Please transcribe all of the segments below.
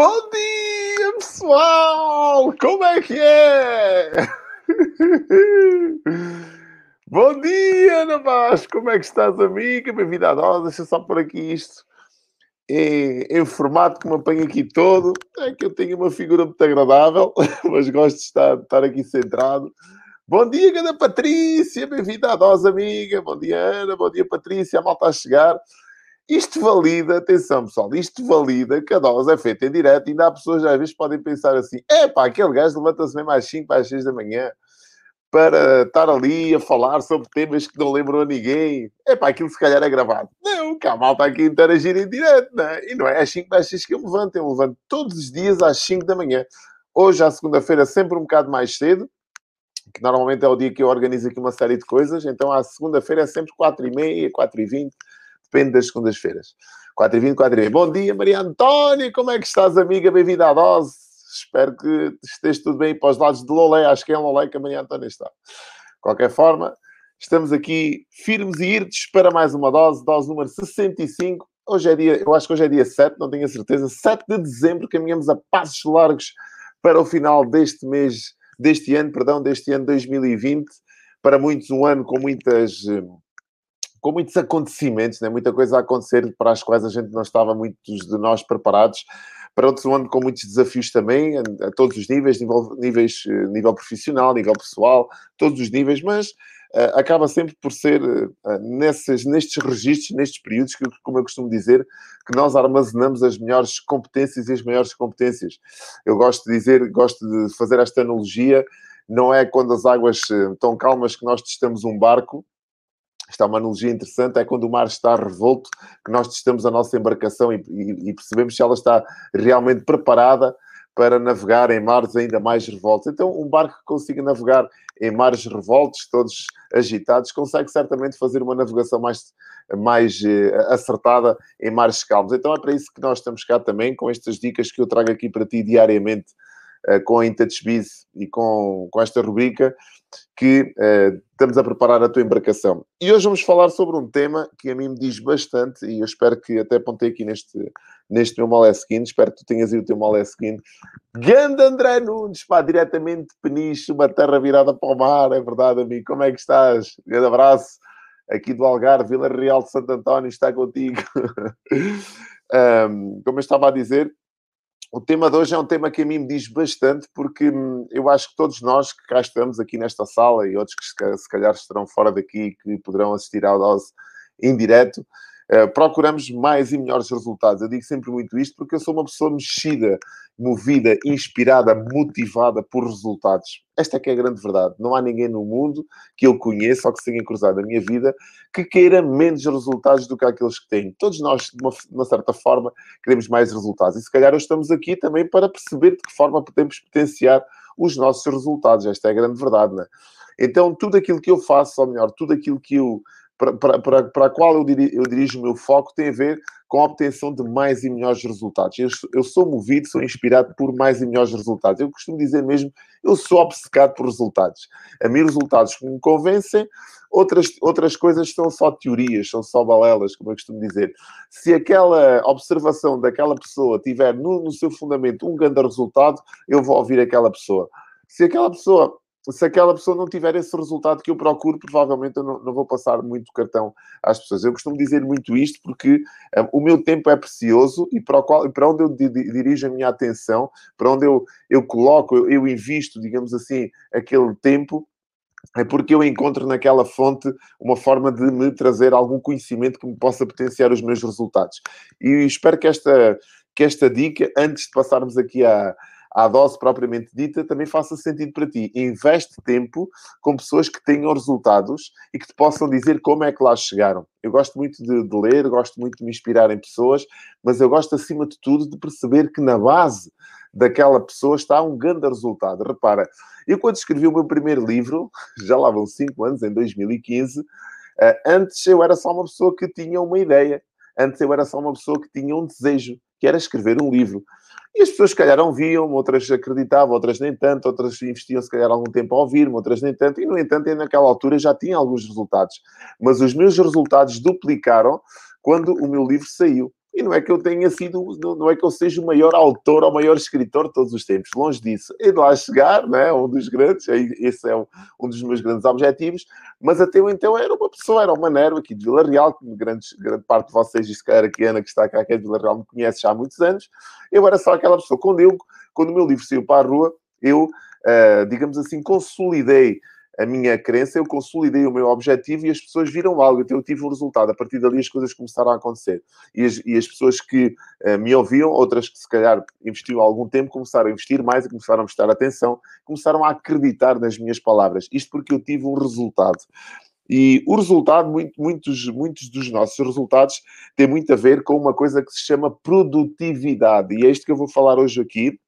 Bom dia, pessoal! Como é que é? Bom dia, Ana Vaz! Como é que estás, amiga? Bem-vinda à dose. Deixa só por aqui isto em, em, formato que me apanha aqui todo. É que eu tenho uma figura muito agradável, mas gosto de estar, de estar aqui centrado. Bom dia, Ana Patrícia! Bem-vinda à dose, amiga! Bom dia, Ana! Bom dia, Patrícia! A malta a chegar. Isto valida, atenção pessoal, isto valida que a dose é feita em direto. Ainda há pessoas às vezes podem pensar assim: é pá, aquele gajo levanta-se mesmo às 5 às 6 da manhã para estar ali a falar sobre temas que não lembram a ninguém. É pá, aquilo se calhar é gravado. Não, que a malta aqui a interagir em direto, não é? E não é às 5 às 6 que eu levanto, eu levanto todos os dias às 5 da manhã. Hoje, à segunda-feira, sempre um bocado mais cedo, que normalmente é o dia que eu organizo aqui uma série de coisas. Então, à segunda-feira é sempre 4h30, 4h20 depende das segundas-feiras. 4h20, 4h20. Bom dia, Maria Antónia, como é que estás, amiga? Bem-vinda à dose. Espero que esteja tudo bem para os lados de Lolé. Acho que é em Lolé que a Maria Antónia está. De qualquer forma, estamos aqui firmes e irtes para mais uma dose, dose número 65. Hoje é dia, eu acho que hoje é dia 7, não tenho a certeza, 7 de dezembro, caminhamos a passos largos para o final deste mês, deste ano, perdão, deste ano 2020. Para muitos, um ano com muitas com muitos acontecimentos, né? muita coisa a acontecer para as quais a gente não estava muitos de nós preparados. Para outros, um ano com muitos desafios também, a, a todos os níveis, nível, níveis, eh, nível profissional, nível pessoal, todos os níveis, mas uh, acaba sempre por ser uh, nestes registros, nestes períodos, que, como eu costumo dizer, que nós armazenamos as melhores competências e as maiores competências. Eu gosto de dizer, gosto de fazer esta analogia, não é quando as águas estão calmas que nós testamos um barco, esta é uma analogia interessante, é quando o mar está revolto, que nós testamos a nossa embarcação e, e, e percebemos se ela está realmente preparada para navegar em mares ainda mais revoltos. Então, um barco que consiga navegar em mares revoltos, todos agitados, consegue certamente fazer uma navegação mais, mais eh, acertada em mares calmos. Então, é para isso que nós estamos cá também, com estas dicas que eu trago aqui para ti diariamente, com a IntouchBiz e com, com esta rubrica, que uh, estamos a preparar a tua embarcação. E hoje vamos falar sobre um tema que a mim me diz bastante, e eu espero que até apontei aqui neste, neste meu Moleskine, espero que tu tenhas ido o teu Moleskine. Ganda André Nunes, pá, diretamente de Peniche, uma terra virada para o mar, é verdade, amigo. Como é que estás? Grande abraço aqui do Algarve, Vila Real de Santo António, está contigo. um, como eu estava a dizer, o tema de hoje é um tema que a mim me diz bastante, porque hum, eu acho que todos nós que cá estamos aqui nesta sala e outros que se calhar estarão fora daqui que poderão assistir à dose em direto, procuramos mais e melhores resultados. Eu digo sempre muito isto porque eu sou uma pessoa mexida, movida, inspirada, motivada por resultados. Esta é que é a grande verdade. Não há ninguém no mundo que eu conheça ou que se tenha cruzado na minha vida que queira menos resultados do que aqueles que têm. Todos nós, de uma, de uma certa forma, queremos mais resultados. E se calhar hoje estamos aqui também para perceber de que forma podemos potenciar os nossos resultados. Esta é a grande verdade, não é? Então, tudo aquilo que eu faço, ou melhor, tudo aquilo que eu para, a qual eu, dirijo, eu dirijo o meu foco tem a ver com a obtenção de mais e melhores resultados. Eu, eu, sou movido, sou inspirado por mais e melhores resultados. Eu costumo dizer mesmo, eu sou obcecado por resultados. A mim, resultados que me convencem, outras, outras coisas são só teorias, são só balelas, como eu costumo dizer. Se aquela observação daquela pessoa tiver no, no seu fundamento um grande resultado, eu vou ouvir aquela pessoa. Se aquela pessoa se aquela pessoa não tiver esse resultado que eu procuro, provavelmente eu não, não vou passar muito cartão às pessoas. Eu costumo dizer muito isto porque um, o meu tempo é precioso e para, qual, para onde eu dirijo a minha atenção, para onde eu, eu coloco, eu, eu invisto, digamos assim, aquele tempo, é porque eu encontro naquela fonte uma forma de me trazer algum conhecimento que me possa potenciar os meus resultados. E espero que esta, que esta dica, antes de passarmos aqui a à dose propriamente dita, também faça sentido para ti. Investe tempo com pessoas que tenham resultados e que te possam dizer como é que lá chegaram. Eu gosto muito de, de ler, gosto muito de me inspirar em pessoas, mas eu gosto, acima de tudo, de perceber que na base daquela pessoa está um grande resultado. Repara, eu quando escrevi o meu primeiro livro, já lá vão 5 anos, em 2015, eh, antes eu era só uma pessoa que tinha uma ideia. Antes eu era só uma pessoa que tinha um desejo, que era escrever um livro. E as pessoas, se calhar, ouviam, outras acreditavam, outras nem tanto, outras investiam, se calhar, algum tempo a ouvir-me, outras nem tanto. E, no entanto, naquela altura já tinha alguns resultados. Mas os meus resultados duplicaram quando o meu livro saiu. E não é que eu tenha sido, não é que eu seja o maior autor ou o maior escritor de todos os tempos, longe disso. É de lá chegar, não é? Um dos grandes, esse é um, um dos meus grandes objetivos, mas até então era uma pessoa, era uma Nero aqui de Vila Real, que grande, grande parte de vocês, e se calhar aqui Ana, que está cá, que é de Vila Real, me conhece já há muitos anos. Eu era só aquela pessoa. Quando, eu, quando o meu livro saiu para a rua, eu, uh, digamos assim, consolidei a minha crença, eu consolidei o meu objetivo e as pessoas viram algo, então eu tive um resultado. A partir dali as coisas começaram a acontecer. E as, e as pessoas que uh, me ouviam, outras que se calhar investiram algum tempo, começaram a investir mais e começaram a prestar atenção, começaram a acreditar nas minhas palavras. Isto porque eu tive um resultado. E o resultado, muito, muitos, muitos dos nossos resultados têm muito a ver com uma coisa que se chama produtividade. E é isto que eu vou falar hoje aqui.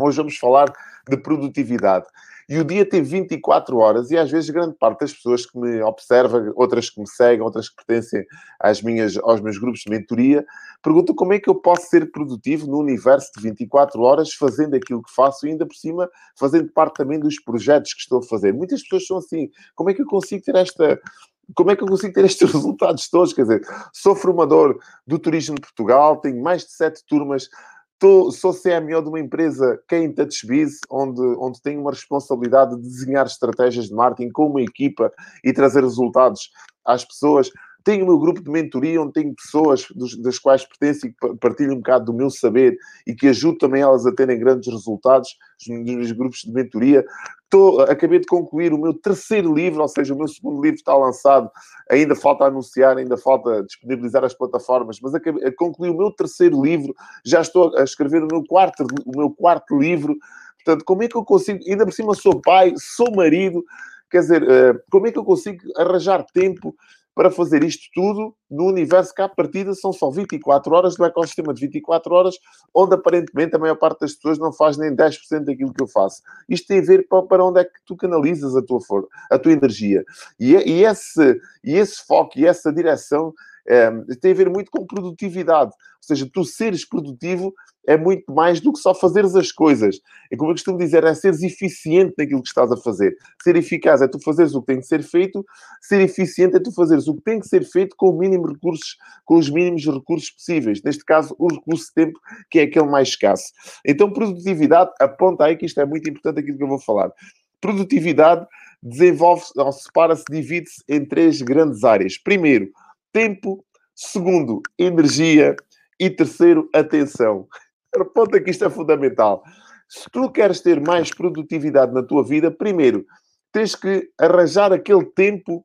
Hoje vamos falar de produtividade. E o dia tem 24 horas e às vezes grande parte das pessoas que me observam, outras que me seguem, outras que pertencem às minhas, aos meus grupos de mentoria, perguntam como é que eu posso ser produtivo no universo de 24 horas fazendo aquilo que faço e ainda por cima fazendo parte também dos projetos que estou a fazer. Muitas pessoas são assim, como é que eu consigo ter esta como é que eu consigo ter estes resultados todos? Quer dizer, sou formador do turismo de Portugal, tenho mais de sete turmas Tô, sou CMO de uma empresa que é em TouchBiz, onde, onde tenho uma responsabilidade de desenhar estratégias de marketing com uma equipa e trazer resultados às pessoas. Tenho o meu grupo de mentoria, onde tenho pessoas dos, das quais pertenço e que partilham um bocado do meu saber e que ajudo também elas a terem grandes resultados nos meus grupos de mentoria. Acabei de concluir o meu terceiro livro, ou seja, o meu segundo livro está lançado. Ainda falta anunciar, ainda falta disponibilizar as plataformas, mas acabei, concluí o meu terceiro livro. Já estou a escrever o meu quarto, o meu quarto livro. Portanto, como é que eu consigo? Ainda por cima sou pai, sou marido. Quer dizer, eh, como é que eu consigo arranjar tempo para fazer isto tudo no universo que, à partida, são só 24 horas do ecossistema de 24 horas, onde aparentemente a maior parte das pessoas não faz nem 10% daquilo que eu faço. Isto tem a ver para onde é que tu canalizas a tua, a tua energia. E, e, esse, e esse foco e essa direção é, tem a ver muito com produtividade. Seja, tu seres produtivo é muito mais do que só fazeres as coisas. É como eu costumo dizer, é seres eficiente naquilo que estás a fazer. Ser eficaz é tu fazeres o que tem que ser feito, ser eficiente é tu fazeres o que tem que ser feito com o mínimo recursos, com os mínimos recursos possíveis. Neste caso, o recurso de tempo, que é aquele mais escasso. Então, produtividade, aponta aí que isto é muito importante aquilo que eu vou falar. Produtividade desenvolve-se, ou separa-se, divide-se em três grandes áreas. Primeiro, tempo. Segundo, energia. E terceiro, atenção. Reponta que isto é fundamental. Se tu queres ter mais produtividade na tua vida, primeiro tens que arranjar aquele tempo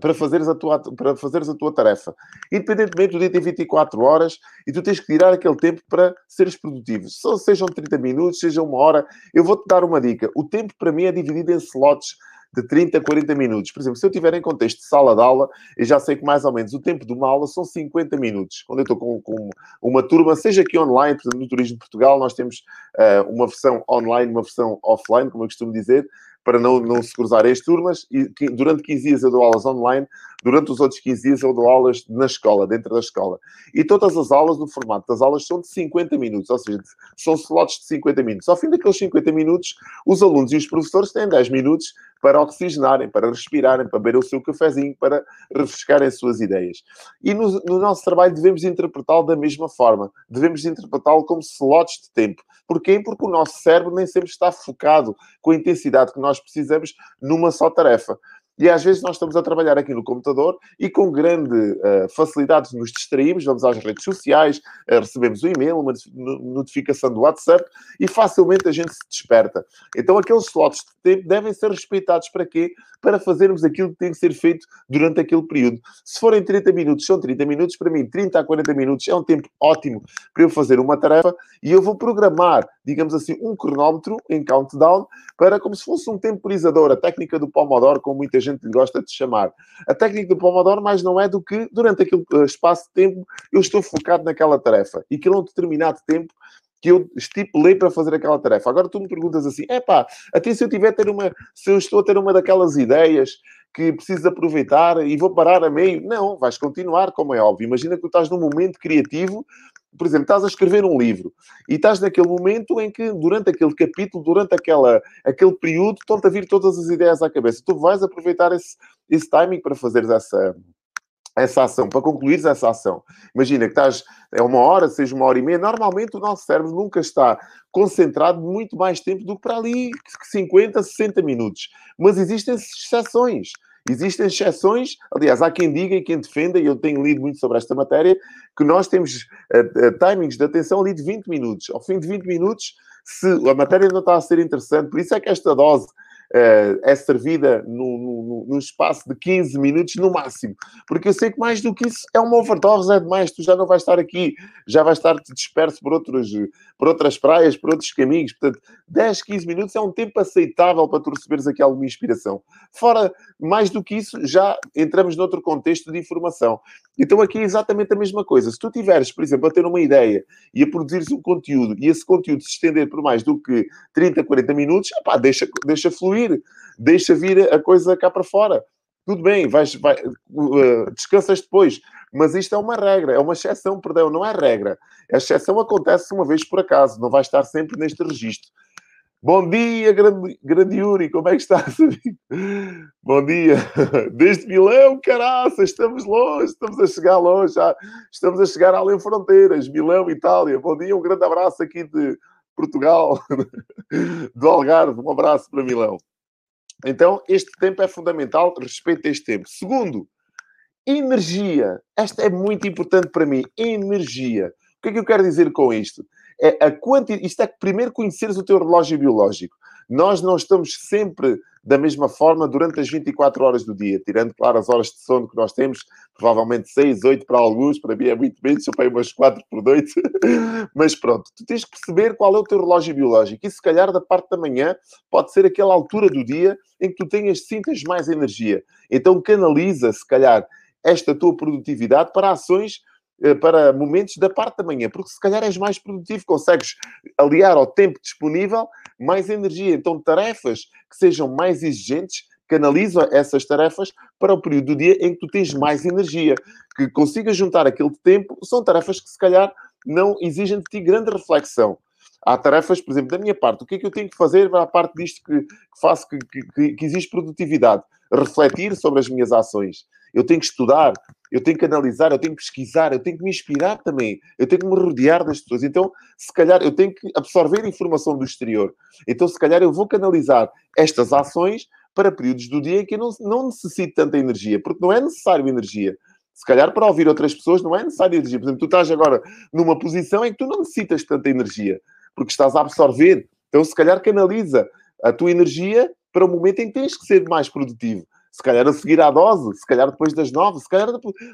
para fazeres a tua, para fazeres a tua tarefa. Independentemente do dia ter 24 horas e tu tens que tirar aquele tempo para seres produtivo. Sejam 30 minutos, seja uma hora. Eu vou-te dar uma dica. O tempo para mim é dividido em slots de 30 a 40 minutos. Por exemplo, se eu estiver em contexto de sala de aula, eu já sei que mais ou menos o tempo de uma aula são 50 minutos. Quando eu estou com, com uma turma, seja aqui online, por exemplo, no Turismo de Portugal, nós temos uh, uma versão online, uma versão offline, como eu costumo dizer, para não, não se cruzarem as turmas. E que, durante 15 dias eu dou aulas online, durante os outros 15 dias eu dou aulas na escola, dentro da escola. E todas as aulas, no formato das aulas, são de 50 minutos, ou seja, são slots de 50 minutos. Ao fim daqueles 50 minutos, os alunos e os professores têm 10 minutos para oxigenarem, para respirarem, para beber o seu cafezinho, para refrescarem as suas ideias. E no, no nosso trabalho devemos interpretá-lo da mesma forma. Devemos interpretá-lo como slots de tempo. Porquê? Porque o nosso cérebro nem sempre está focado com a intensidade que nós precisamos numa só tarefa. E às vezes nós estamos a trabalhar aqui no computador e com grande uh, facilidade nos distraímos, vamos às redes sociais, uh, recebemos um e-mail, uma notificação do WhatsApp e facilmente a gente se desperta. Então aqueles slots de tempo devem ser respeitados para quê? Para fazermos aquilo que tem que ser feito durante aquele período. Se forem 30 minutos, são 30 minutos. Para mim, 30 a 40 minutos é um tempo ótimo para eu fazer uma tarefa e eu vou programar, digamos assim, um cronómetro em countdown para como se fosse um temporizador, a técnica do Pomodoro, com muita gente gente gosta de chamar. A técnica do Pomodoro mais não é do que, durante aquele eh, espaço de tempo, eu estou focado naquela tarefa. E que é um determinado tempo que eu estipulei para fazer aquela tarefa. Agora tu me perguntas assim, é pá, até se eu tiver ter uma, se eu estou a ter uma daquelas ideias que preciso aproveitar e vou parar a meio. Não, vais continuar, como é óbvio. Imagina que tu estás num momento criativo por exemplo, estás a escrever um livro e estás naquele momento em que, durante aquele capítulo, durante aquela, aquele período, estão-te a vir todas as ideias à cabeça. Tu vais aproveitar esse, esse timing para fazeres essa, essa ação, para concluir essa ação. Imagina que estás, é uma hora, seja uma hora e meia, normalmente o nosso cérebro nunca está concentrado muito mais tempo do que para ali 50, 60 minutos. Mas existem exceções. Existem exceções, aliás, há quem diga e quem defenda, e eu tenho lido muito sobre esta matéria, que nós temos uh, uh, timings de atenção ali de 20 minutos. Ao fim de 20 minutos, se a matéria não está a ser interessante, por isso é que esta dose uh, é servida num, num, espaço de 15 minutos no máximo. Porque eu sei que mais do que isso é uma overdose, é demais. Tu já não vais estar aqui, já vais estar disperso por, outros, por outras praias, por outros caminhos. Portanto, 10, 15 minutos é um tempo aceitável para tu receberes aqui alguma inspiração. Fora, mais do que isso, já entramos noutro contexto de informação. Então aqui é exatamente a mesma coisa. Se tu tiveres, por exemplo, a ter uma ideia e a produzires um conteúdo e esse conteúdo se estender por mais do que 30, 40 minutos, epá, deixa, deixa fluir, deixa vir a coisa cá para fora. Tudo bem, vais, vai, uh, descansas depois. Mas isto é uma regra, é uma exceção, perdão, não é regra. A exceção acontece uma vez por acaso, não vai estar sempre neste registro. Bom dia, grande, grande Yuri, como é que estás, Bom dia. Desde Milão, caraça, estamos longe, estamos a chegar longe, já, estamos a chegar além fronteiras, Milão, Itália. Bom dia, um grande abraço aqui de Portugal, do Algarve, um abraço para Milão. Então, este tempo é fundamental, respeito este tempo. Segundo, energia. Esta é muito importante para mim, energia. O que é que eu quero dizer com isto? é a quantidade. Isto é primeiro conheceres o teu relógio biológico. Nós não estamos sempre da mesma forma durante as 24 horas do dia, tirando, claro, as horas de sono que nós temos, provavelmente 6, 8 para alguns, para mim é muito menos, eu pego umas 4 por noite. Mas pronto, tu tens que perceber qual é o teu relógio biológico e se calhar da parte da manhã pode ser aquela altura do dia em que tu tenhas, sintas mais energia. Então canaliza, se calhar, esta tua produtividade para ações para momentos da parte da manhã, porque se calhar és mais produtivo, consegues aliar ao tempo disponível mais energia. Então, tarefas que sejam mais exigentes, canaliza essas tarefas para o período do dia em que tu tens mais energia. Que consigas juntar aquele tempo, são tarefas que se calhar não exigem de ti grande reflexão. Há tarefas, por exemplo, da minha parte, o que é que eu tenho que fazer para a parte disto que, que faço, que, que, que produtividade? Refletir sobre as minhas ações. Eu tenho que estudar, eu tenho que analisar, eu tenho que pesquisar, eu tenho que me inspirar também, eu tenho que me rodear das pessoas. Então, se calhar, eu tenho que absorver informação do exterior. Então, se calhar, eu vou canalizar estas ações para períodos do dia em que eu não, não necessito tanta energia, porque não é necessário energia. Se calhar, para ouvir outras pessoas, não é necessário energia. Por exemplo, tu estás agora numa posição em que tu não necessitas tanta energia, porque estás a absorver. Então, se calhar, canaliza a tua energia para o momento em que tens que ser mais produtivo se calhar a seguir à dose, se calhar depois das nove, se calhar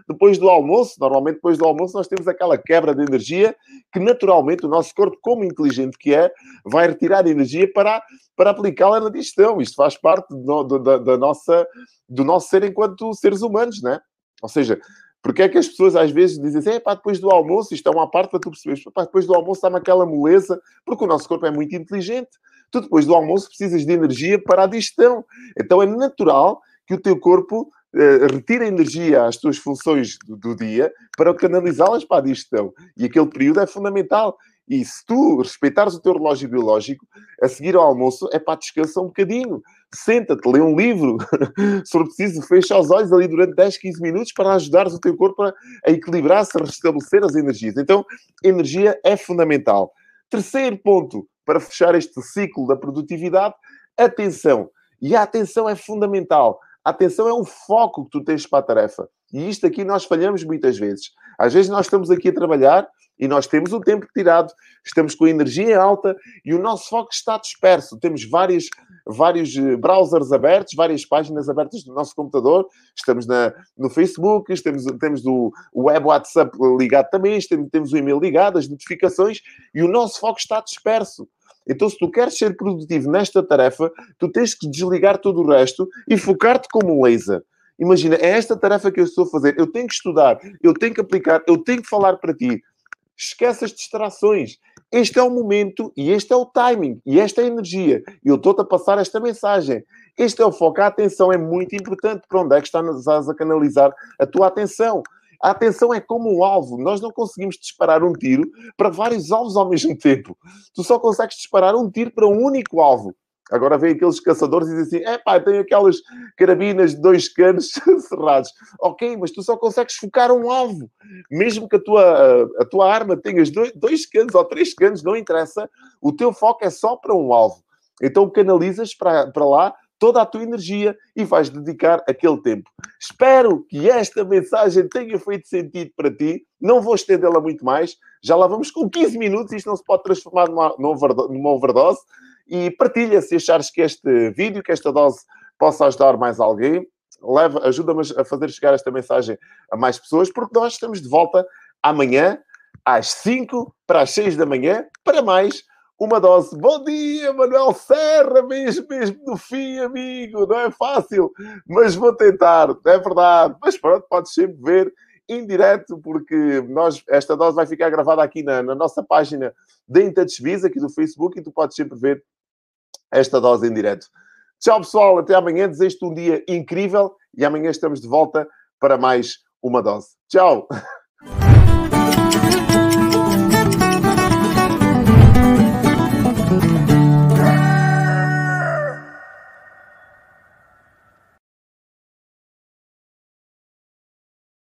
depois do almoço. Normalmente, depois do almoço, nós temos aquela quebra de energia que, naturalmente, o nosso corpo, como inteligente que é, vai retirar energia para, para aplicá-la na digestão. Isto faz parte do, do, da, da, nossa, do nosso ser enquanto seres humanos, né? Ou seja, porque é que as pessoas às vezes dizem assim, pá, depois do almoço, isto é uma parte para tu perceberes, pá, depois do almoço dá-me aquela moleza, porque o nosso corpo é muito inteligente. Tu depois do almoço precisas de energia para a digestão. Então é natural que o teu corpo uh, retira energia às tuas funções do, do dia para canalizá-las para a digestão. E aquele período é fundamental. E se tu respeitares o teu relógio biológico, a seguir ao almoço é para descansar um bocadinho. Senta-te, lê um livro. se for preciso, fecha os olhos ali durante 10, 15 minutos para ajudares o teu corpo a, a equilibrar-se, a restabelecer as energias. Então, energia é fundamental. Terceiro ponto para fechar este ciclo da produtividade, atenção. E a atenção é fundamental. A atenção é um foco que tu tens para a tarefa. E isto aqui nós falhamos muitas vezes. Às vezes nós estamos aqui a trabalhar e nós temos o tempo tirado, estamos com a energia alta e o nosso foco está disperso. Temos vários, vários eh, browsers abertos, várias páginas abertas do nosso computador, estamos na, no Facebook, temos, temos o web WhatsApp ligado também, temos, temos o e-mail ligado, as notificações e o nosso foco está disperso. Então, se tu queres ser produtivo nesta tarefa, tu tens que desligar todo o resto e focar-te como um laser. Imagina, é esta tarefa que eu estou a fazer. Eu tenho que estudar, eu tenho que aplicar, eu tenho que falar para ti. Esquece as distrações. Este é o momento e este é o timing e esta é a energia. E eu estou-te a passar esta mensagem. Este é o foco. A atenção é muito importante. Para onde é que estás a canalizar a tua atenção? A atenção é como um alvo. Nós não conseguimos disparar um tiro para vários alvos ao mesmo tempo. Tu só consegues disparar um tiro para um único alvo. Agora vem aqueles caçadores e dizem assim: é pá, tenho aquelas carabinas de dois canos cerrados. Ok, mas tu só consegues focar um alvo. Mesmo que a tua, a tua arma tenhas dois, dois canos ou três canos, não interessa. O teu foco é só para um alvo. Então canalizas para, para lá toda a tua energia e vais dedicar aquele tempo. Espero que esta mensagem tenha feito sentido para ti. Não vou estendê-la muito mais. Já lá vamos com 15 minutos. Isto não se pode transformar numa, numa overdose. E partilha se achares que este vídeo, que esta dose possa ajudar mais alguém. Leva, ajuda-me a fazer chegar esta mensagem a mais pessoas, porque nós estamos de volta amanhã às 5 para as 6 da manhã para mais uma dose. Bom dia, Manuel Serra, mesmo, mesmo no fim, amigo. Não é fácil, mas vou tentar, é verdade. Mas pronto, podes sempre ver em direto, porque nós, esta dose vai ficar gravada aqui na, na nossa página da Intouchbiz, aqui do Facebook, e tu podes sempre ver esta dose em direto. Tchau, pessoal. Até amanhã. Desejo-te um dia incrível e amanhã estamos de volta para mais uma dose. Tchau.